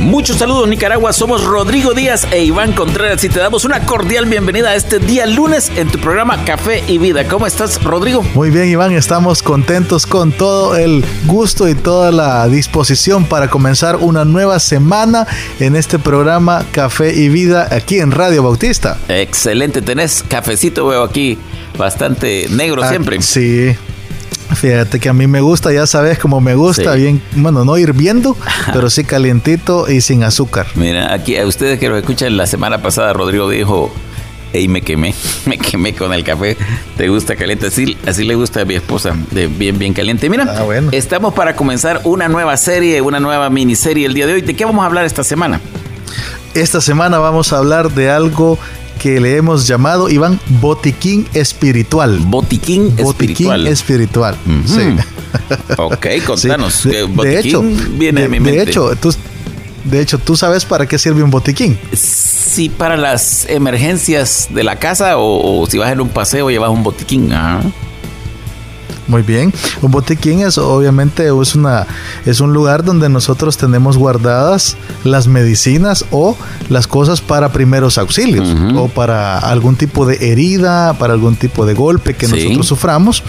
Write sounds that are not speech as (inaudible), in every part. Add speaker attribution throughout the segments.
Speaker 1: Muchos saludos Nicaragua, somos Rodrigo Díaz e Iván Contreras y te damos una cordial bienvenida a este día lunes en tu programa Café y Vida. ¿Cómo estás Rodrigo?
Speaker 2: Muy bien Iván, estamos contentos con todo el gusto y toda la disposición para comenzar una nueva semana en este programa Café y Vida aquí en Radio Bautista.
Speaker 1: Excelente, tenés cafecito veo aquí, bastante negro
Speaker 2: Ah,
Speaker 1: siempre.
Speaker 2: Sí. Fíjate que a mí me gusta, ya sabes cómo me gusta,
Speaker 1: Sí.
Speaker 2: bien, bueno, no hirviendo, (laughs) pero sí calientito y sin azúcar.
Speaker 1: Mira, aquí a ustedes que lo escuchan la semana pasada, Rodrigo dijo, Ey, me quemé, (laughs) me quemé con el café. ¿Te gusta caliente? Así, así le gusta a mi esposa, de bien, bien caliente. Mira,
Speaker 2: Ah, bueno.
Speaker 1: estamos para comenzar una nueva serie, una nueva miniserie el día de hoy. ¿De qué vamos a hablar esta semana?
Speaker 2: Esta semana vamos a hablar de algo que le hemos llamado, Iván, botiquín espiritual.
Speaker 1: Botiquín,
Speaker 2: Botiquín
Speaker 1: espiritual.
Speaker 2: espiritual.
Speaker 1: Ujú.
Speaker 2: Sí.
Speaker 1: Ok, (laughs) contanos.
Speaker 2: Sí,
Speaker 1: ¿qué
Speaker 2: De,
Speaker 1: botiquín
Speaker 2: de hecho,
Speaker 1: viene
Speaker 2: de,
Speaker 1: a mi
Speaker 2: de
Speaker 1: mente?
Speaker 2: hecho, tú, de hecho, ¿tú sabes para qué sirve un botiquín?
Speaker 1: si para las emergencias de la casa o, o si vas en un paseo llevas un botiquín. Ajá.
Speaker 2: Muy bien. Un botiquín es obviamente es una es un lugar donde nosotros tenemos guardadas las medicinas o las cosas para primeros auxilios
Speaker 1: Ujú.
Speaker 2: o para algún tipo de herida, para algún tipo de golpe que
Speaker 1: Sí.
Speaker 2: nosotros suframos.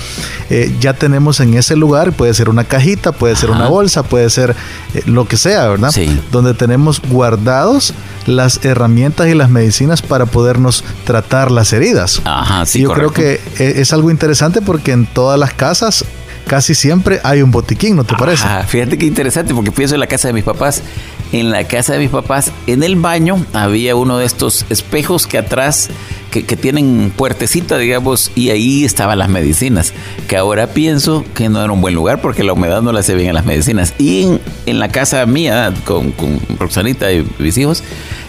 Speaker 2: Eh, ya tenemos en ese lugar, puede ser una cajita, puede ser
Speaker 1: Ajá.
Speaker 2: una bolsa, puede ser eh, lo que sea, ¿verdad?
Speaker 1: Sí.
Speaker 2: Donde tenemos guardados las herramientas y las medicinas para podernos tratar las heridas.
Speaker 1: Ajá, sí,
Speaker 2: Y yo
Speaker 1: correcto.
Speaker 2: creo que e- es algo interesante porque en todas las casas casi siempre hay un botiquín, ¿no te parece?
Speaker 1: Ajá, fíjate qué interesante, porque pienso en la casa de mis papás. En la casa de mis papás, en el baño, había uno de estos espejos que atrás, que, que tienen puertecita, digamos, y ahí estaban las medicinas. Que ahora pienso que no era un buen lugar porque la humedad no le hace bien a las medicinas. Y en, en la casa mía, con, con Roxanita y mis hijos,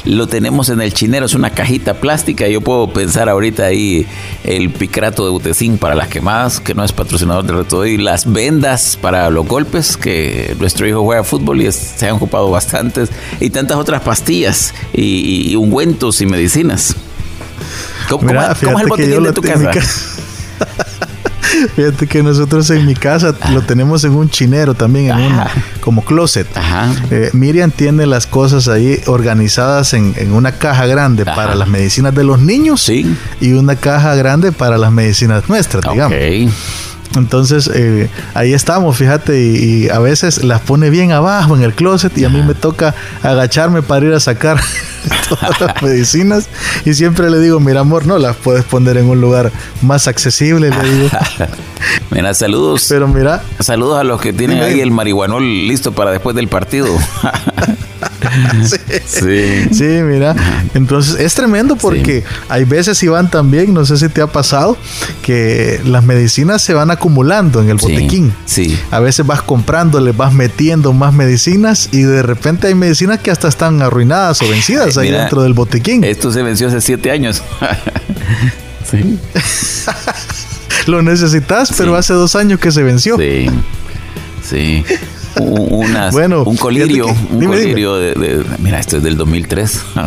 Speaker 1: lo tenemos en el chinero, es una cajita plástica. Yo puedo pensar ahorita ahí el picrato de Butecín para las quemadas, que no es patrocinador de reto, y las vendas para los golpes, que nuestro hijo juega fútbol y es- se han ocupado bastantes, y tantas otras pastillas, y, ungüentos y medicinas. ¿Cómo, cómo-
Speaker 2: Mira,
Speaker 1: cómo es el botiquín de tu casa? (laughs)
Speaker 2: Fíjate que nosotros en mi casa lo tenemos en un chinero también, en un
Speaker 1: Ajá.
Speaker 2: como closet.
Speaker 1: Ajá.
Speaker 2: Eh, Miriam tiene las cosas ahí organizadas en, en una caja grande para las medicinas de los niños
Speaker 1: Sí.
Speaker 2: y una caja grande para las medicinas nuestras, digamos.
Speaker 1: Ok.
Speaker 2: Entonces eh, ahí estamos, fíjate, y, y a veces las pone bien abajo en el closet y a mí me toca agacharme para ir a sacar (laughs) todas las (laughs) medicinas y siempre le digo, mira amor, no las puedes poner en un lugar más accesible, le digo. (laughs)
Speaker 1: Mira, saludos.
Speaker 2: Pero mira,
Speaker 1: Saludos a los que tienen ahí el marihuanol listo para después del partido. (laughs) sí.
Speaker 2: Sí, mira. Entonces es tremendo porque hay veces, Iván, también, no sé si te ha pasado, que las medicinas se van acumulando en el
Speaker 1: Sí,
Speaker 2: botiquín.
Speaker 1: sí.
Speaker 2: A veces vas comprando, le vas metiendo más medicinas y de repente hay medicinas que hasta están arruinadas o vencidas ahí
Speaker 1: Mira,
Speaker 2: dentro del botiquín.
Speaker 1: Esto se venció hace siete años. (laughs) sí.
Speaker 2: Lo necesitas, pero
Speaker 1: Sí.
Speaker 2: hace dos años que se venció.
Speaker 1: Sí. Sí. Unas,
Speaker 2: Bueno,
Speaker 1: un colirio,
Speaker 2: que-
Speaker 1: un
Speaker 2: dime,
Speaker 1: colirio de, de- Mira, esto es del 2003. (laughs)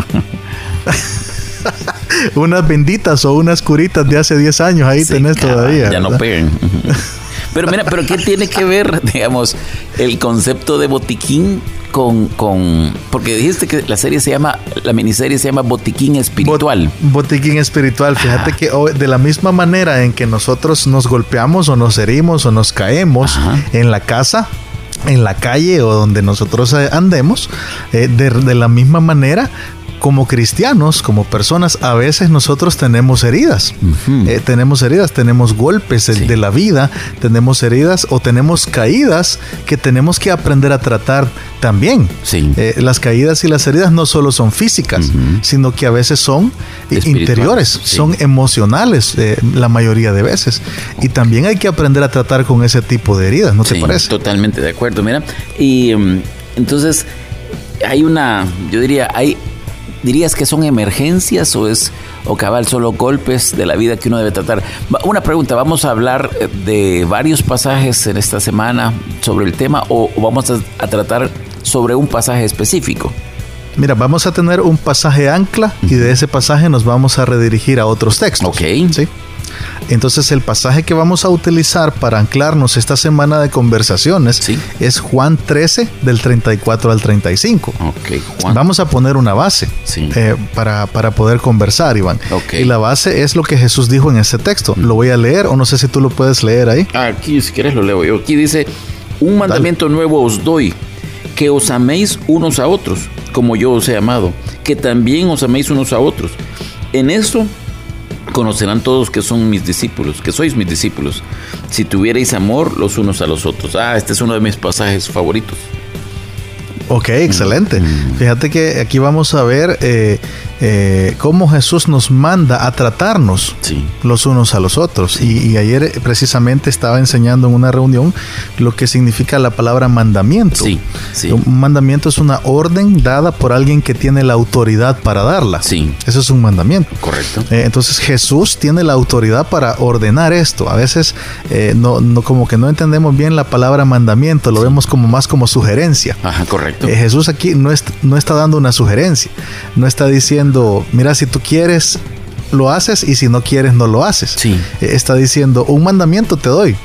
Speaker 2: Unas benditas o unas curitas de hace 10 años ahí
Speaker 1: Sí,
Speaker 2: tenés todavía.
Speaker 1: Ya no pegan. Pero mira, pero ¿qué tiene que ver, (laughs) digamos, el concepto de botiquín con, con. Porque dijiste que la serie se llama. La miniserie se llama Botiquín Espiritual.
Speaker 2: Bot- botiquín espiritual. Fíjate
Speaker 1: Ajá.
Speaker 2: que de la misma manera en que nosotros nos golpeamos o nos herimos o nos caemos
Speaker 1: Ajá.
Speaker 2: en la casa, en la calle o donde nosotros eh, andemos, eh, de, de la misma manera como cristianos, como personas, a veces nosotros tenemos heridas. Eh, tenemos heridas, tenemos golpes
Speaker 1: Sí.
Speaker 2: de la vida, tenemos heridas o tenemos caídas que tenemos que aprender a tratar también.
Speaker 1: Sí.
Speaker 2: Eh, las caídas y las heridas no solo son físicas, sino que a veces son eh, interiores,
Speaker 1: sí.
Speaker 2: son emocionales eh, la mayoría de veces. Y también hay que aprender a tratar con ese tipo de heridas, ¿no te parece?
Speaker 1: Totalmente de acuerdo, mira. Y mm, entonces, hay una, yo diría, hay, dirías que son emergencias o es, o cabal solo golpes de la vida que uno debe tratar. Una pregunta, ¿vamos a hablar eh, de varios pasajes en esta semana sobre el tema o vamos a, tratar sobre un pasaje específico?
Speaker 2: Mira, vamos a tener un pasaje ancla y de ese pasaje nos vamos a redirigir a otros textos.
Speaker 1: Ok.
Speaker 2: ¿sí? Entonces el pasaje que vamos a utilizar para anclarnos esta semana de conversaciones es Juan 13 del 34 al 35. Vamos a poner una base eh, para, poder conversar, Iván. Y la base es lo que Jesús dijo en este texto. Lo voy a leer o no sé si tú lo puedes leer ahí.
Speaker 1: Aquí, si quieres, lo leo yo. Aquí dice, un mandamiento nuevo os doy, que os améis unos a otros, como yo os he amado, que también os améis unos a otros. En eso conocerán todos que son mis discípulos, que sois mis discípulos, si tuvierais amor los unos a los otros. Ah, este es uno de mis pasajes favoritos.
Speaker 2: Ok, excelente. Mm. Fíjate que aquí vamos a ver eh, eh, cómo Jesús nos manda a tratarnos los unos a los otros. Y, ayer precisamente estaba enseñando en una reunión lo que significa la palabra mandamiento. Un mandamiento es una orden dada por alguien que tiene la autoridad para darla.
Speaker 1: Sí.
Speaker 2: Eso es un mandamiento.
Speaker 1: Correcto.
Speaker 2: Eh, entonces Jesús tiene la autoridad para ordenar esto. A veces eh, no, no, como que no entendemos bien la palabra mandamiento, lo vemos como más como sugerencia.
Speaker 1: Ajá, correcto.
Speaker 2: Jesús aquí no, no está dando una sugerencia, no está diciendo mira, si tú quieres, lo haces y si no quieres, no lo haces.
Speaker 1: Sí.
Speaker 2: Eh, está diciendo, un mandamiento te doy.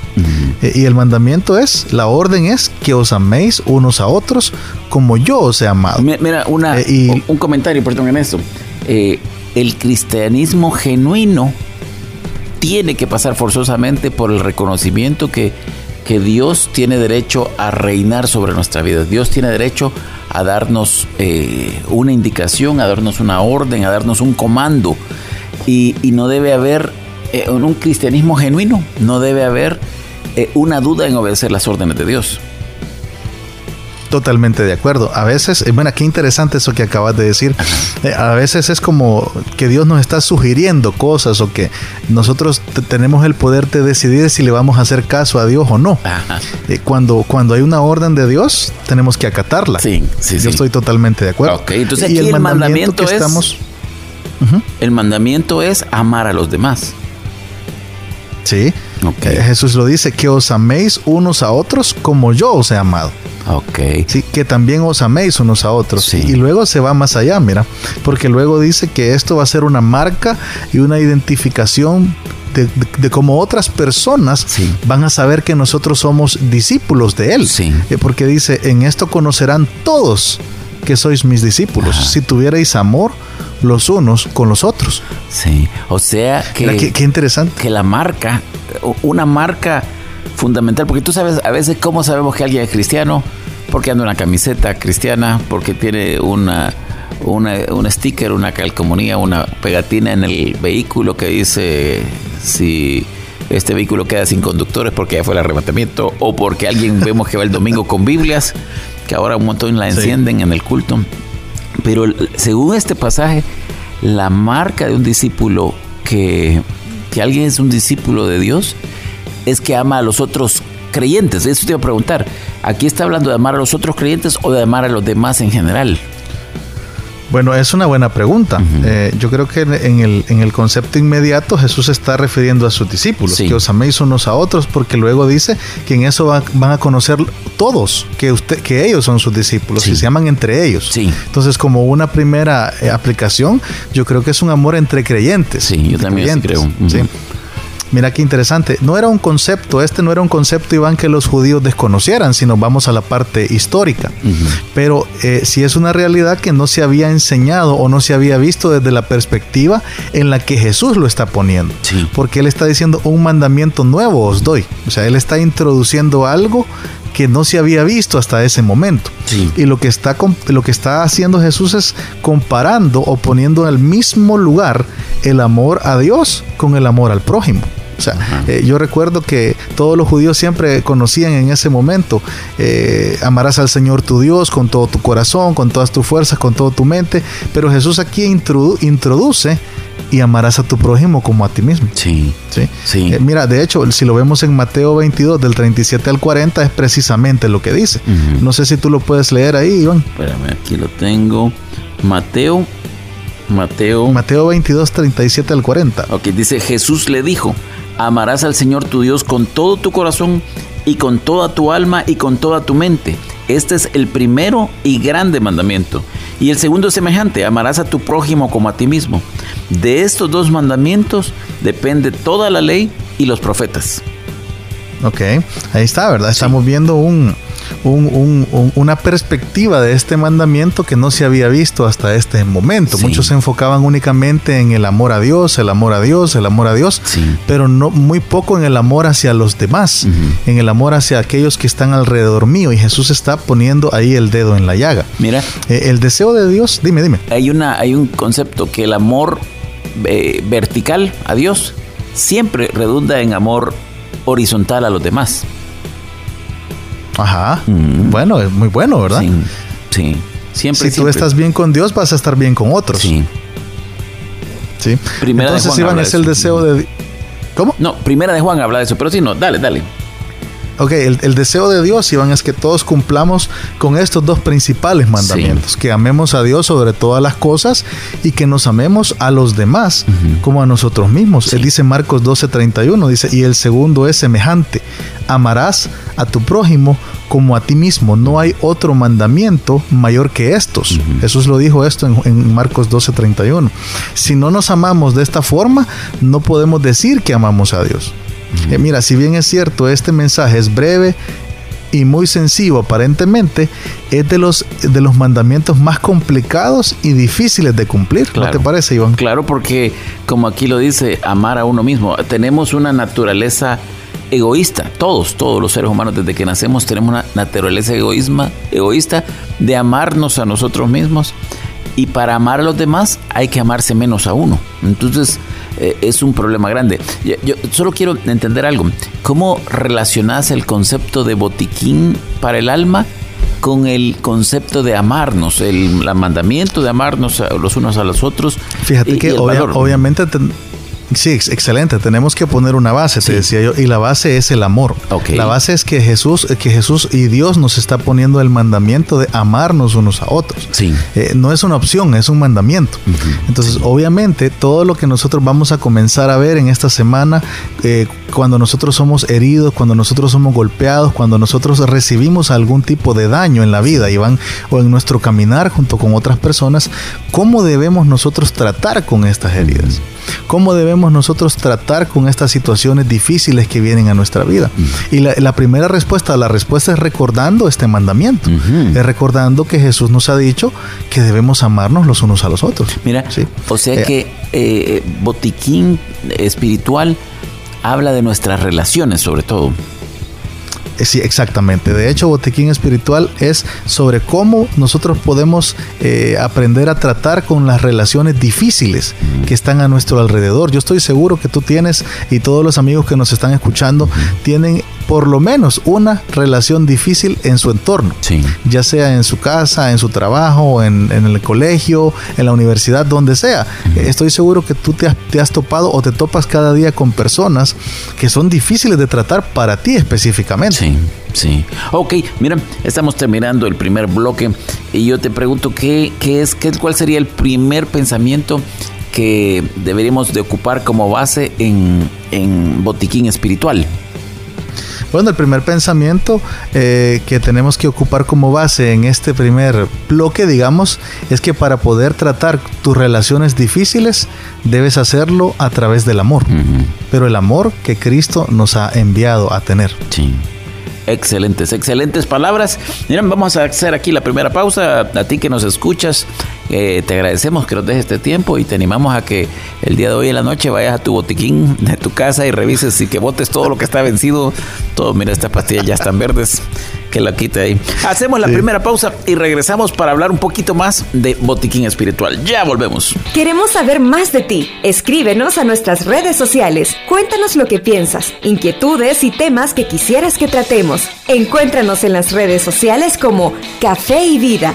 Speaker 2: Eh, y el mandamiento es, la orden es que os améis unos a otros como yo os he amado.
Speaker 1: Mira, una, eh, un comentario, perdón, en esto. el cristianismo genuino tiene que pasar forzosamente por el reconocimiento que, que Dios tiene derecho a reinar sobre nuestra vida. Dios tiene derecho a darnos eh, una indicación, a darnos una orden, a darnos un comando. Y, no debe haber, eh, en un cristianismo genuino, no debe haber eh, una duda en obedecer las órdenes de Dios.
Speaker 2: Totalmente de acuerdo. A veces, eh, bueno, qué interesante eso que acabas de decir. Eh, a veces es como que Dios nos está sugiriendo cosas o que nosotros tenemos el poder de decidir si le vamos a hacer caso a Dios o no. Eh, cuando, cuando hay una orden de Dios, tenemos que acatarla.
Speaker 1: Sí, sí,
Speaker 2: Yo estoy totalmente de acuerdo.
Speaker 1: entonces y el, mandamiento, es, estamos... El mandamiento es amar a los demás.
Speaker 2: Sí. Jesús lo dice, que os améis unos a otros como yo os he amado.
Speaker 1: Ok.
Speaker 2: Sí, que también os améis unos a otros. Y luego se va más allá, mira, porque luego dice que esto va a ser una marca y una identificación de, cómo otras personas van a saber que nosotros somos discípulos de Él.
Speaker 1: Sí.
Speaker 2: Eh, porque dice, en esto conocerán todos que sois mis discípulos, si tuvierais amor los unos con los otros.
Speaker 1: Sí, o sea que...
Speaker 2: qué interesante.
Speaker 1: Que la marca, una marca fundamental, porque tú sabes a veces cómo sabemos que alguien es cristiano, porque anda una camiseta cristiana, porque tiene una, una, un sticker, una calcomanía, una pegatina en el vehículo que dice si este vehículo queda sin conductores porque ya fue el arrebatamiento, o porque alguien vemos que va el domingo con Biblias, que ahora un montón la encienden en el culto. Pero según este pasaje, la marca de un discípulo que, que alguien es un discípulo de Dios es que ama a los otros creyentes. Eso te iba a preguntar. ¿Aquí está hablando de amar a los otros creyentes o de amar a los demás en general?
Speaker 2: Bueno, es una buena pregunta. Eh, yo creo que en el, en el concepto inmediato Jesús está refiriendo a sus discípulos, que os améis unos a otros, porque luego dice que en eso van a conocer todos que, usted, que ellos son sus discípulos, y se aman entre ellos. Entonces, como una primera eh, aplicación, yo creo que es un amor entre creyentes.
Speaker 1: Sí, yo también creo.
Speaker 2: Mira qué interesante. No era un concepto, este no era un concepto, Iván, que los judíos desconocieran, sino vamos a la parte histórica. Pero eh, si es una realidad que no se había enseñado o no se había visto desde la perspectiva en la que Jesús lo está poniendo. Porque Él está diciendo un mandamiento nuevo os doy. O sea, Él está introduciendo algo que no se había visto hasta ese momento. Y lo que, está, lo que está haciendo Jesús es comparando o poniendo en el mismo lugar el amor a Dios con el amor al prójimo. O sea, eh, yo recuerdo que todos los judíos siempre conocían en ese momento, eh, amarás al Señor tu Dios con todo tu corazón, con todas tus fuerzas, con toda tu mente, pero Jesús aquí introduce y amarás a tu prójimo como a ti mismo.
Speaker 1: Sí.
Speaker 2: Sí.
Speaker 1: sí.
Speaker 2: Eh, mira, de hecho, si lo vemos en Mateo 22, del 37 al 40, es precisamente lo que dice. No sé si tú lo puedes leer ahí, Iván.
Speaker 1: Espérame, aquí lo tengo. Mateo Mateo.
Speaker 2: Mateo 22, 37 al 40.
Speaker 1: Ok, dice Jesús le dijo, amarás al Señor tu Dios con todo tu corazón y con toda tu alma y con toda tu mente. Este es el primero y grande mandamiento. Y el segundo es semejante, amarás a tu prójimo como a ti mismo. De estos dos mandamientos depende toda la ley y los profetas.
Speaker 2: Ok, ahí está, ¿verdad? Estamos viendo un, una perspectiva de este mandamiento que no se había visto hasta este momento. Muchos se enfocaban únicamente en el amor a Dios, el amor a Dios, el amor a Dios, pero no muy poco en el amor hacia los demás, en el amor hacia aquellos que están alrededor mío. Y Jesús está poniendo ahí el dedo en la llaga.
Speaker 1: Mira,
Speaker 2: eh, el deseo de Dios, dime, dime.
Speaker 1: Hay una, hay un concepto que el amor eh, vertical a Dios siempre redunda en amor horizontal a los demás.
Speaker 2: Ajá. Mm. Bueno, es muy bueno, ¿verdad?
Speaker 1: Sí. sí. Siempre.
Speaker 2: Si tú estás bien con Dios, vas a estar bien con otros.
Speaker 1: Sí.
Speaker 2: Sí.
Speaker 1: Primera
Speaker 2: Entonces,
Speaker 1: de Juan
Speaker 2: Iván, es el deseo de. ¿Cómo?
Speaker 1: No, primera de Juan habla de eso, pero sí, no, dale, dale.
Speaker 2: Ok, el, deseo de Dios, Iván, es que todos cumplamos con estos dos principales mandamientos, que amemos a Dios sobre todas las cosas y que nos amemos a los demás como a nosotros mismos. Él dice Marcos 12:31, dice, y el segundo es semejante, amarás a tu prójimo como a ti mismo. No hay otro mandamiento mayor que estos. Jesús lo dijo esto en, en Marcos 12:31. Si no nos amamos de esta forma, no podemos decir que amamos a Dios. Eh, mira, si bien es cierto, este mensaje es breve y muy sencillo aparentemente, es de los, de los mandamientos más complicados y difíciles de cumplir. ¿No te parece, Iván?
Speaker 1: Claro, porque como aquí lo dice, amar a uno mismo. Tenemos una naturaleza egoísta, todos, todos los seres humanos desde que nacemos tenemos una naturaleza egoísma, egoísta de amarnos a nosotros mismos y para amar a los demás hay que amarse menos a uno. Entonces, eh, es un problema grande. Yo, solo quiero entender algo. ¿Cómo relacionas el concepto de botiquín para el alma con el concepto de amarnos, el, mandamiento de amarnos los unos a los otros?
Speaker 2: Fíjate que obviamente Sí, excelente. Tenemos que poner una base, te decía yo, y la base es el amor. La base es que Jesús, que Jesús y Dios nos está poniendo el mandamiento de amarnos unos a otros.
Speaker 1: Sí.
Speaker 2: Eh, no es una opción, es un mandamiento. Entonces, obviamente, todo lo que nosotros vamos a comenzar a ver en esta semana, eh, cuando nosotros somos heridos, cuando nosotros somos golpeados, cuando nosotros recibimos algún tipo de daño en la vida, Iván, o en nuestro caminar junto con otras personas, ¿cómo debemos nosotros tratar con estas heridas? ¿Cómo debemos nosotros tratar con estas situaciones difíciles que vienen a nuestra vida? Y la, primera respuesta, la respuesta es recordando este mandamiento, es recordando que Jesús nos ha dicho que debemos amarnos los unos a los otros.
Speaker 1: Mira, o sea eh, que eh, botiquín espiritual habla de nuestras relaciones sobre todo.
Speaker 2: Sí, exactamente. De hecho, Botequín Espiritual es sobre cómo nosotros podemos eh, aprender a tratar con las relaciones difíciles que están a nuestro alrededor. Yo estoy seguro que tú tienes y todos los amigos que nos están escuchando tienen por lo menos una relación difícil en su entorno, ya sea en su casa, en su trabajo, en, el colegio, en la universidad, donde sea. Estoy seguro que tú te has, te has, topado o te topas cada día con personas que son difíciles de tratar para ti específicamente.
Speaker 1: Sí, sí. Ok, mira, estamos terminando el primer bloque y yo te pregunto qué, qué es, qué, cuál sería el primer pensamiento que deberíamos de ocupar como base en, en botiquín espiritual.
Speaker 2: Bueno, el primer pensamiento eh, que tenemos que ocupar como base en este primer bloque, digamos, es que para poder tratar tus relaciones difíciles, debes hacerlo a través del amor. Pero el amor que Cristo nos ha enviado a tener.
Speaker 1: Sí. Excelentes, excelentes palabras. Miren, vamos a hacer aquí la primera pausa. A ti que nos escuchas, eh, te agradecemos que nos dejes este tiempo y te animamos a que el día de hoy en la noche vayas a tu botiquín de tu casa y revises y que botes todo lo que está vencido. Todo, mira, estas pastillas ya están verdes. Que la quite ahí. Hacemos la primera pausa y regresamos para hablar un poquito más de botiquín espiritual. Ya volvemos.
Speaker 3: Queremos saber más de ti. Escríbenos a nuestras redes sociales. Cuéntanos lo que piensas, inquietudes y temas que quisieras que tratemos. Encuéntranos en las redes sociales como Café y Vida.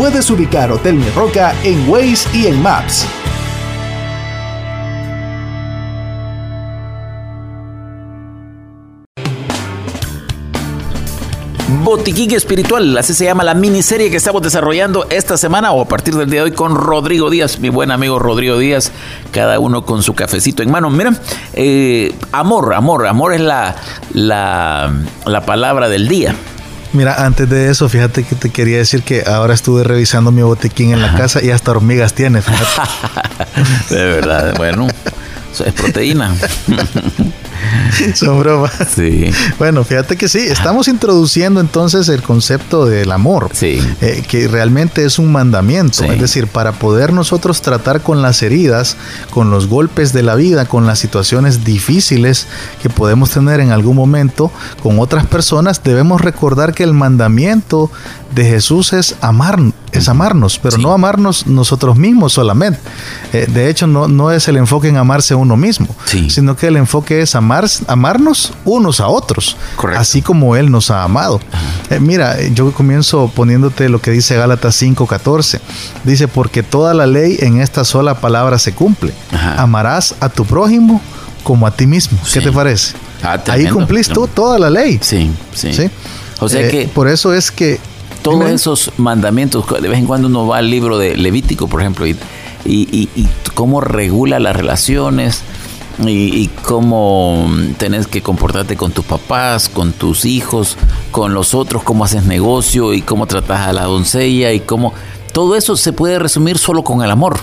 Speaker 4: Puedes ubicar Hotel Mi Roca en Waze y en Maps.
Speaker 1: Botiquín Espiritual, así se llama la miniserie que estamos desarrollando esta semana o a partir del día de hoy con Rodrigo Díaz, mi buen amigo Rodrigo Díaz, cada uno con su cafecito en mano. Mira, eh, amor, amor, amor es la, la, palabra del día.
Speaker 2: Mira, antes de eso, fíjate que te quería decir que ahora estuve revisando mi botiquín en la casa y hasta hormigas tiene. (laughs)
Speaker 1: de verdad, bueno, eso es proteína. (laughs)
Speaker 2: Son bromas.
Speaker 1: Sí.
Speaker 2: Bueno, fíjate que sí, estamos introduciendo entonces el concepto del amor.
Speaker 1: Sí.
Speaker 2: Eh, que realmente es un mandamiento. Es decir, para poder nosotros tratar con las heridas, con los golpes de la vida, con las situaciones difíciles que podemos tener en algún momento con otras personas, debemos recordar que el mandamiento de Jesús es amar, es amarnos, pero no amarnos nosotros mismos solamente. Eh, de hecho, no, no es el enfoque en amarse a uno mismo, sino que el enfoque es amar, amarnos unos a otros, así como Él nos ha amado. Eh, mira, yo comienzo poniéndote lo que dice Gálatas 5:14. Dice, porque toda la ley en esta sola palabra se cumple. Amarás a tu prójimo como a ti mismo. ¿Qué te parece? Ah, Ahí cumplís tú toda la ley.
Speaker 1: Sí, sí.
Speaker 2: O sea eh, que... Por eso es que
Speaker 1: todos esos mandamientos, de vez en cuando uno va al libro de Levítico, por ejemplo, y, y, cómo regula las relaciones y, cómo tenés que comportarte con tus papás, con tus hijos, con los otros, cómo haces negocio y cómo tratas a la doncella y cómo... Todo eso se puede resumir solo con el amor.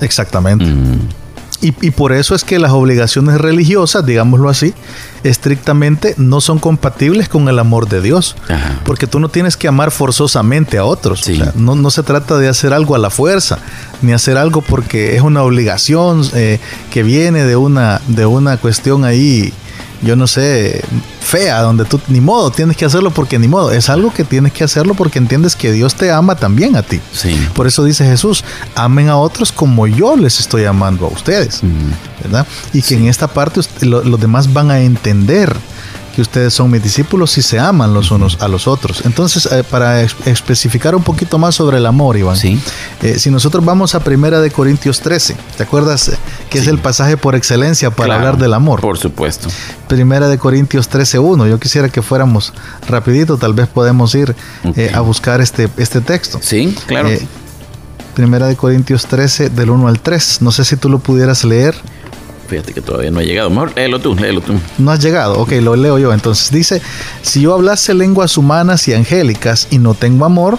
Speaker 2: Exactamente. Mm. Y, por eso es que las obligaciones religiosas, digámoslo así, estrictamente no son compatibles con el amor de Dios. Porque tú no tienes que amar forzosamente a otros. no, no, se trata de hacer algo a la fuerza, ni hacer algo porque es una obligación eh, que viene de una, de una cuestión ahí yo no sé, fea, donde tú ni modo tienes que hacerlo porque ni modo. Es algo que tienes que hacerlo porque entiendes que Dios te ama también a ti.
Speaker 1: Sí.
Speaker 2: Por eso dice Jesús, amen a otros como yo les estoy amando a ustedes. ¿Verdad? Y que en esta parte los demás van a entender que ustedes son mis discípulos y se aman los unos a los otros. Entonces, eh, para especificar un poquito más sobre el amor, Iván,
Speaker 1: ¿Sí?
Speaker 2: Eh, si nosotros vamos a Primera de Corintios 13, ¿te acuerdas eh, que es el pasaje por excelencia para hablar del amor?
Speaker 1: Por supuesto.
Speaker 2: Primera de Corintios 13, 1. Yo quisiera que fuéramos rapidito, tal vez podemos ir a buscar este, este texto.
Speaker 1: Sí, claro.
Speaker 2: Primera de Corintios 13, del 1 al 3. No sé si tú lo pudieras leer.
Speaker 1: Fíjate que todavía no ha llegado. Mejor léelo tú, léelo tú.
Speaker 2: No has llegado. Ok, lo leo yo. Entonces dice, si yo hablase lenguas humanas y angélicas y no tengo amor,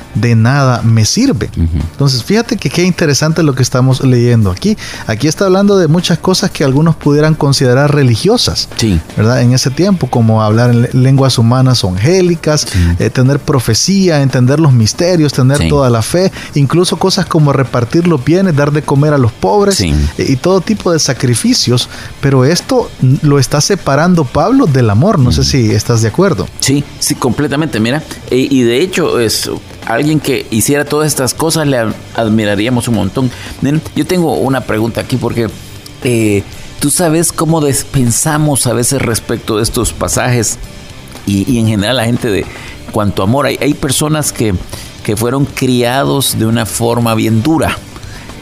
Speaker 2: de nada me sirve. Entonces, fíjate que qué interesante lo que estamos leyendo aquí. Aquí está hablando de muchas cosas que algunos pudieran considerar religiosas,
Speaker 1: sí.
Speaker 2: ¿verdad? En ese tiempo, como hablar en lenguas humanas o angélicas, eh, tener profecía, entender los misterios, tener toda la fe, incluso cosas como repartir los bienes, dar de comer a los pobres eh, y todo tipo de sacrificios. Pero esto lo está separando Pablo del amor. No sé si estás de acuerdo.
Speaker 1: Sí, sí, completamente. Mira, y de hecho es alguien que hiciera todas estas cosas le admiraríamos un montón. Yo tengo una pregunta aquí porque eh, tú sabes cómo pensamos a veces respecto de estos pasajes y, en general la gente de cuanto amor. Hay, hay personas que, que fueron criados de una forma bien dura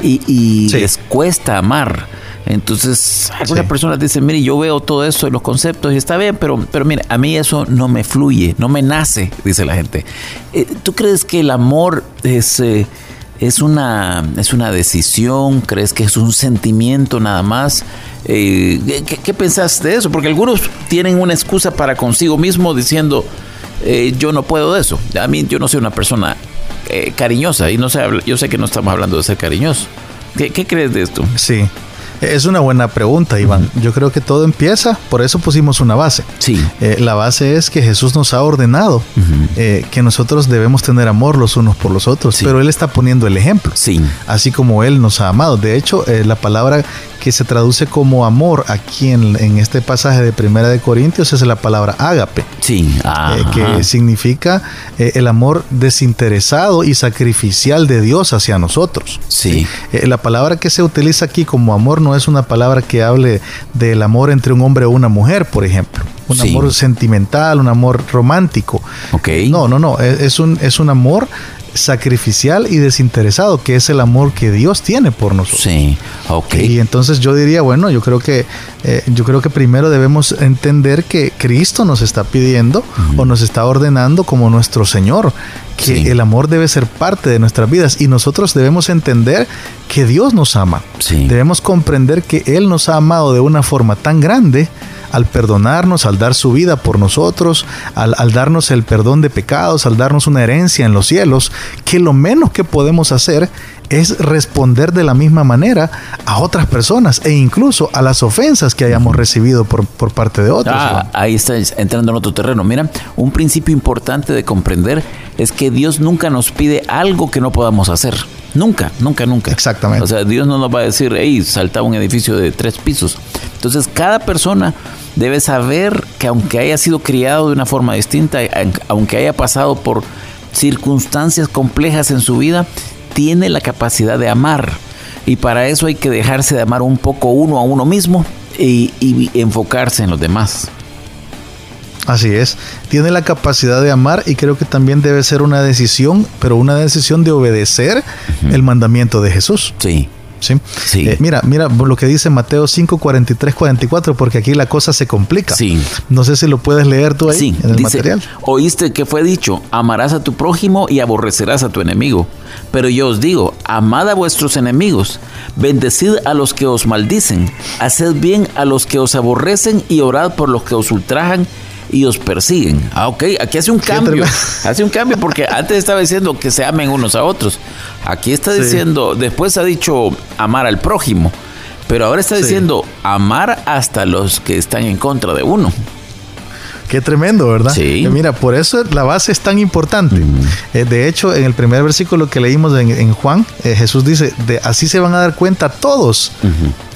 Speaker 1: y, les cuesta amar. Entonces, algunas personas dicen, mire, yo veo todo eso y los conceptos y está bien, pero, pero mire, a mí eso no me fluye, no me nace, dice la gente. Eh, ¿Tú crees que el amor es, eh, es, una, es una decisión? ¿Crees que es un sentimiento nada más? Eh, ¿qué, ¿qué, pensás de eso? Porque algunos tienen una excusa para consigo mismo diciendo, yo no puedo de eso. A mí yo no soy una persona cariñosa y no sé, yo sé que no estamos hablando de ser cariñoso. ¿Qué, ¿Qué, crees de esto?
Speaker 2: Sí, Es una buena pregunta, Iván. Yo creo que todo empieza, por eso pusimos una base.
Speaker 1: Sí.
Speaker 2: Eh, la base es que Jesús nos ha ordenado eh, que nosotros debemos tener amor los unos por los otros,
Speaker 1: Sí.
Speaker 2: pero Él está poniendo el ejemplo.
Speaker 1: Sí.
Speaker 2: Así como Él nos ha amado. De hecho, eh, la palabra que se traduce como amor aquí en, en este pasaje de Primera de Corintios es la palabra ágape.
Speaker 1: Sí.
Speaker 2: que significa el amor desinteresado y sacrificial de Dios hacia nosotros.
Speaker 1: Sí.
Speaker 2: La palabra que se utiliza aquí como amor no es una palabra que hable del amor entre un hombre o una mujer, por ejemplo. Un
Speaker 1: Sí.
Speaker 2: amor sentimental, un amor romántico.
Speaker 1: Ok.
Speaker 2: No, no, no. Es, es un, es un amor sacrificial y desinteresado, que es el amor que Dios tiene por nosotros.
Speaker 1: Sí. Ok.
Speaker 2: Y entonces yo diría, bueno, yo creo que eh, yo creo que primero debemos entender que Cristo nos está pidiendo o nos está ordenando como nuestro Señor, que
Speaker 1: Sí.
Speaker 2: el amor debe ser parte de nuestras vidas y nosotros debemos entender que Dios nos ama.
Speaker 1: Sí.
Speaker 2: Debemos comprender que Él nos ha amado de una forma tan grande al perdonarnos, al dar su vida por nosotros, al, al darnos el perdón de pecados, al darnos una herencia en los cielos, que lo menos que podemos hacer es responder de la misma manera a otras personas e incluso a las ofensas que hayamos recibido por, por parte de otros.
Speaker 1: Ah, ahí está entrando en otro terreno. Mira, un principio importante de comprender es que Dios nunca nos pide algo que no podamos hacer. Nunca, nunca, nunca.
Speaker 2: Exactamente.
Speaker 1: O sea, Dios no nos va a decir, hey, salta un edificio de tres pisos. Entonces, cada persona debe saber que aunque haya sido criado de una forma distinta, aunque haya pasado por circunstancias complejas en su vida, tiene la capacidad de amar. Y para eso hay que dejarse de amar un poco uno a uno mismo y, y enfocarse en los demás.
Speaker 2: Así es. Tiene la capacidad de amar y creo que también debe ser una decisión, pero una decisión de obedecer el mandamiento de Jesús.
Speaker 1: Sí.
Speaker 2: ¿Sí?
Speaker 1: Sí.
Speaker 2: Eh, mira, mira lo que dice Mateo 5, 43, 44, porque aquí la cosa se complica.
Speaker 1: Sí.
Speaker 2: No sé si lo puedes leer tú ahí
Speaker 1: Sí,
Speaker 2: en el
Speaker 1: dice,
Speaker 2: material.
Speaker 1: oíste que fue dicho, amarás a tu prójimo y aborrecerás a tu enemigo. Pero yo os digo, amad a vuestros enemigos, bendecid a los que os maldicen, haced bien a los que os aborrecen y orad por los que os ultrajan y os persiguen. Ah, ok, aquí hace un cambio. Hace un cambio porque antes estaba diciendo que se amen unos a otros. Aquí está
Speaker 2: Sí.
Speaker 1: diciendo, después ha dicho amar al prójimo, pero ahora está
Speaker 2: Sí.
Speaker 1: diciendo amar hasta los que están en contra de uno.
Speaker 2: Qué tremendo, ¿verdad?
Speaker 1: Sí.
Speaker 2: Eh, mira, por eso la base es tan importante. Eh, de hecho, en el primer versículo que leímos en, en Juan, eh, Jesús dice, de, así se van a dar cuenta todos,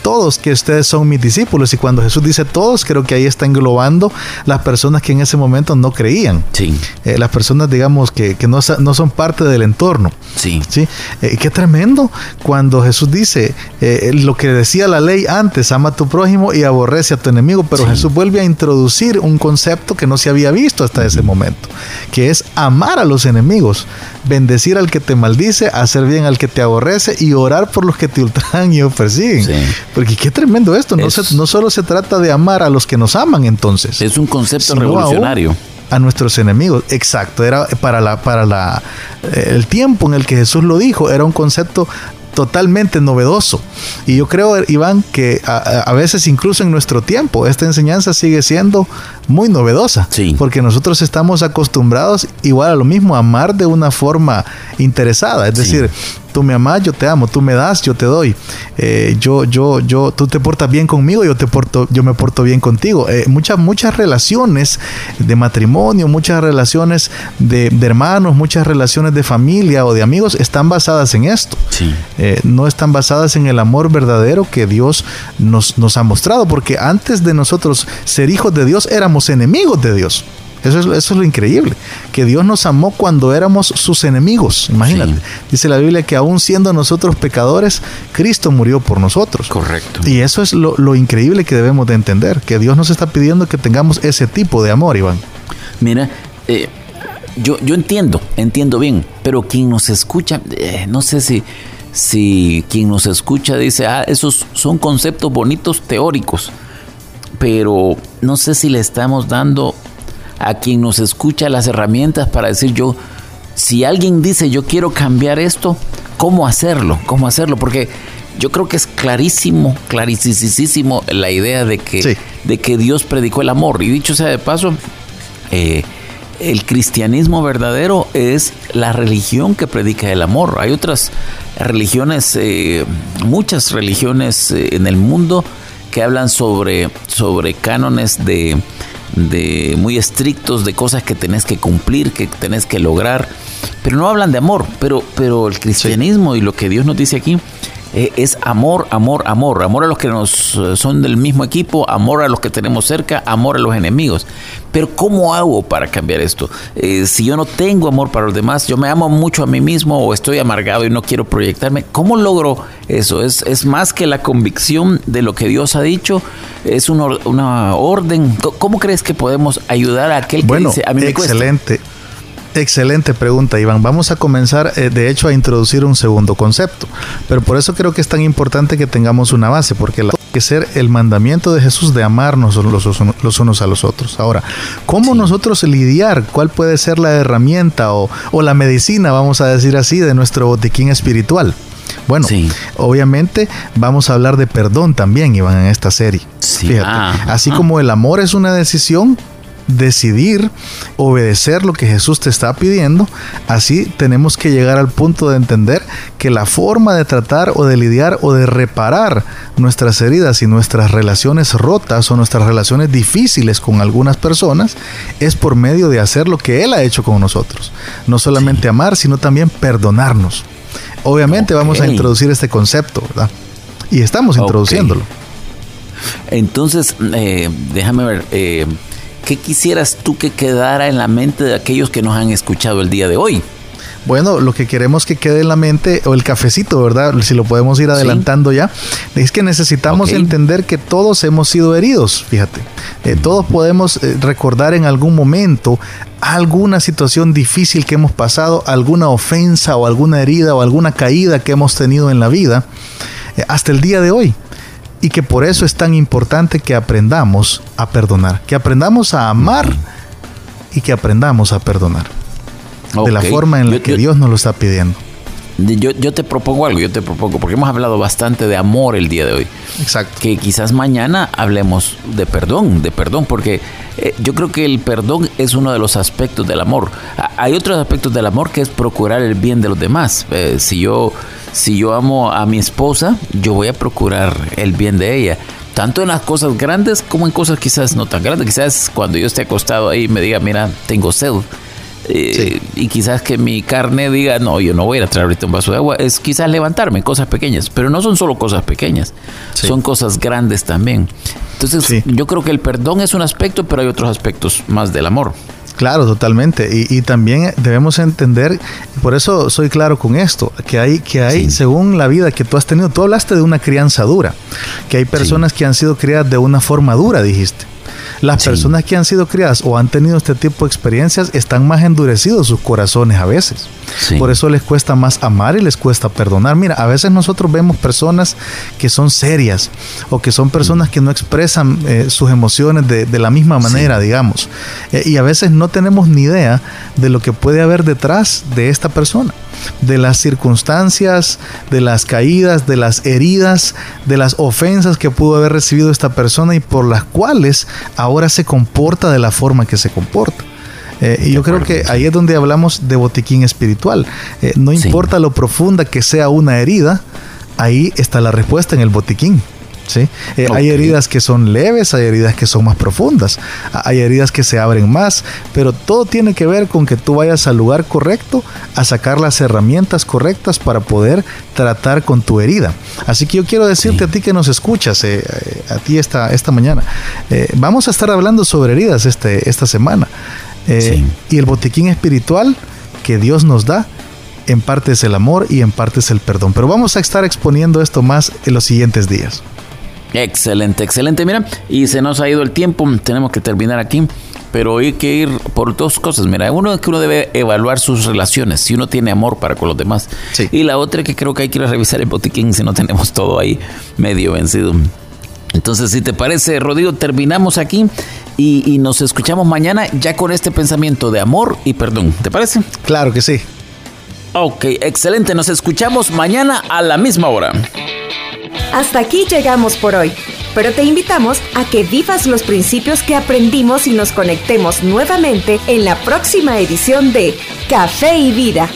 Speaker 2: todos que ustedes son mis discípulos. Y cuando Jesús dice todos, creo que ahí está englobando las personas que en ese momento no creían.
Speaker 1: Sí,
Speaker 2: Eh, las personas, digamos, que, que no, no son parte del entorno.
Speaker 1: sí.
Speaker 2: ¿sí? Eh, qué tremendo cuando Jesús dice eh, lo que decía la ley antes, ama a tu prójimo y aborrece a tu enemigo, pero
Speaker 1: Sí.
Speaker 2: Jesús vuelve a introducir un concepto que no se había visto hasta ese momento, que es amar a los enemigos, bendecir al que te maldice, hacer bien al que te aborrece y orar por los que te ultrajan y os persiguen.
Speaker 1: Sí.
Speaker 2: Porque qué tremendo esto, no,
Speaker 1: Es-
Speaker 2: se- no solo se trata de amar a los que nos aman entonces
Speaker 1: Es un concepto revolucionario.
Speaker 2: A nuestros enemigos, exacto. Era para la, para la, eh, el tiempo en el que Jesús lo dijo, era un concepto totalmente novedoso. Y yo creo, Iván, que a veces incluso en nuestro tiempo esta enseñanza sigue siendo muy novedosa.
Speaker 1: Sí.
Speaker 2: Porque nosotros estamos acostumbrados igual a lo mismo, a amar de una forma interesada. Es
Speaker 1: Sí.
Speaker 2: decir, tú me amas, yo te amo, tú me das, yo te doy. Eh, yo, yo, yo, tú te portas bien conmigo, yo te porto, yo me porto bien contigo. Eh, muchas, muchas relaciones de matrimonio, muchas relaciones de, de hermanos, muchas relaciones de familia o de amigos están basadas en esto.
Speaker 1: Sí.
Speaker 2: Eh, no están basadas en el amor verdadero que Dios nos, nos ha mostrado, porque antes de nosotros ser hijos de Dios éramos enemigos de Dios. Eso es, eso es lo increíble, que Dios nos amó cuando éramos sus enemigos. Imagínate,
Speaker 1: Sí.
Speaker 2: dice la Biblia que aún siendo nosotros pecadores, Cristo murió por nosotros.
Speaker 1: Correcto.
Speaker 2: Y eso es lo, lo increíble que debemos de entender, que Dios nos está pidiendo que tengamos ese tipo de amor, Iván.
Speaker 1: Mira, eh, yo, yo entiendo, entiendo bien, pero quien nos escucha, eh, no sé si, si quien nos escucha dice, ah, esos son conceptos bonitos teóricos, pero no sé si le estamos dando a quien nos escucha las herramientas para decir yo, si alguien dice yo quiero cambiar esto, ¿cómo hacerlo? ¿Cómo hacerlo? Porque yo creo que es clarísimo, clarísimo la idea de que,
Speaker 2: Sí.
Speaker 1: de que Dios predicó el amor. Y dicho sea de paso, eh, el cristianismo verdadero es la religión que predica el amor. Hay otras religiones, eh, muchas religiones eh, en el mundo que hablan sobre, sobre cánones de, de muy estrictos, de cosas que tenés que cumplir, que tenés que lograr, pero no hablan de amor, pero, pero el cristianismo y lo que Dios nos dice aquí es amor, amor, amor. Amor a los que nos eh, son del mismo equipo, amor a los que tenemos cerca, amor a los enemigos. Pero ¿cómo hago para cambiar esto? Eh, si yo no tengo amor para los demás, yo me amo mucho a mí mismo o estoy amargado y no quiero proyectarme, ¿cómo logro eso? ¿Es, es más que la convicción de lo que Dios ha dicho? ¿Es una, una orden? ¿Cómo crees que podemos ayudar a aquel que dice, a mí me
Speaker 2: excelente. Excelente pregunta, Iván. Vamos a comenzar, eh, de hecho, a introducir un segundo concepto. Pero por eso creo que es tan importante que tengamos una base, porque la que ser el mandamiento de Jesús de amarnos los, unos a los otros. Ahora, ¿cómo nosotros lidiar? ¿Cuál puede ser la herramienta o, la medicina, vamos a decir así, de nuestro botiquín espiritual? Bueno, obviamente vamos a hablar de perdón también, Iván, en esta serie. Fíjate, ah, así como el amor es una decisión, decidir obedecer lo que Jesús te está pidiendo, así tenemos que llegar al punto de entender que la forma de tratar o de lidiar o de reparar nuestras heridas y nuestras relaciones rotas o nuestras relaciones difíciles con algunas personas es por medio de hacer lo que Él ha hecho con nosotros. No solamente amar, sino también perdonarnos. Obviamente vamos a introducir este concepto, ¿verdad? Y estamos introduciéndolo.
Speaker 1: Entonces, eh, déjame ver, eh, ¿qué quisieras tú que quedara en la mente de aquellos que nos han escuchado el día de hoy?
Speaker 2: Bueno, lo que queremos que quede en la mente, o el cafecito, ¿verdad? Si lo podemos ir adelantando ya, es que necesitamos entender que todos hemos sido heridos, fíjate. Eh, todos podemos eh, recordar en algún momento alguna situación difícil que hemos pasado, alguna ofensa o alguna herida o alguna caída que hemos tenido en la vida, eh, hasta el día de hoy y que por eso es tan importante que aprendamos a perdonar, que aprendamos a amar y que aprendamos a perdonar. De la forma en la que Dios nos lo está pidiendo.
Speaker 1: Yo, yo, te propongo algo, yo te propongo, porque hemos hablado bastante de amor el día de hoy.
Speaker 2: Exacto.
Speaker 1: Que quizás mañana hablemos de perdón, de perdón, porque eh, yo creo que el perdón es uno de los aspectos del amor. Hay otros aspectos del amor que es procurar el bien de los demás. Eh, si yo si yo amo a mi esposa, yo voy a procurar el bien de ella. Tanto en las cosas grandes como en cosas quizás no tan grandes. Quizás cuando yo esté acostado ahí me diga, mira, tengo sed. Eh, y quizás que mi carne diga, no, yo no voy a ir a traer ahorita un vaso de agua. Es quizás levantarme, cosas pequeñas. Pero no son solo cosas pequeñas, son cosas grandes también. Entonces, yo creo que el perdón es un aspecto, pero hay otros aspectos más del amor.
Speaker 2: Claro, totalmente. Y, también debemos entender, por eso soy claro con esto, que hay, que hay según la vida que tú has tenido, tú hablaste de una crianza dura, que hay personas que han sido criadas de una forma dura, dijiste. Las personas que han sido criadas o han tenido este tipo de experiencias están más endurecidos sus corazones a veces. Por eso les cuesta más amar y les cuesta perdonar. Mira, a veces nosotros vemos personas que son serias o que son personas que no expresan eh, sus emociones de, la misma manera, digamos. Eh, y a veces no tenemos ni idea de lo que puede haber detrás de esta persona de las circunstancias, de las caídas, de las heridas, de las ofensas que pudo haber recibido esta persona y por las cuales ahora se comporta de la forma que se comporta. Eh, y yo creo que ahí es donde hablamos de botiquín espiritual. Eh, no importa lo profunda que sea una herida, ahí está la respuesta en el botiquín. ¿sí? Eh, hay heridas que son leves, hay heridas que son más profundas, hay heridas que se abren más, pero todo tiene que ver con que tú vayas al lugar correcto a sacar las herramientas correctas para poder tratar con tu herida. Así que yo quiero decirte a ti que nos escuchas, eh, a ti esta, esta mañana, vamos a estar hablando sobre heridas este, esta semana. Y el botiquín espiritual que Dios nos da en parte es el amor y en parte es el perdón. Pero vamos a estar exponiendo esto más en los siguientes días.
Speaker 1: Excelente, excelente. Mira, y se nos ha ido el tiempo, tenemos que terminar aquí. Pero hay que ir por dos cosas. Mira, uno es que uno debe evaluar sus relaciones, si uno tiene amor para con los demás. Y la otra es que creo que hay que ir a revisar el botiquín si no tenemos todo ahí medio vencido. Entonces, si te parece, Rodrigo, terminamos aquí y, y, nos escuchamos mañana ya con este pensamiento de amor y perdón. ¿Te parece?
Speaker 2: Claro que sí.
Speaker 1: Ok, excelente. Nos escuchamos mañana a la misma hora.
Speaker 3: Hasta aquí llegamos por hoy, pero te invitamos a que vivas los principios que aprendimos y nos conectemos nuevamente en la próxima edición de Café y Vida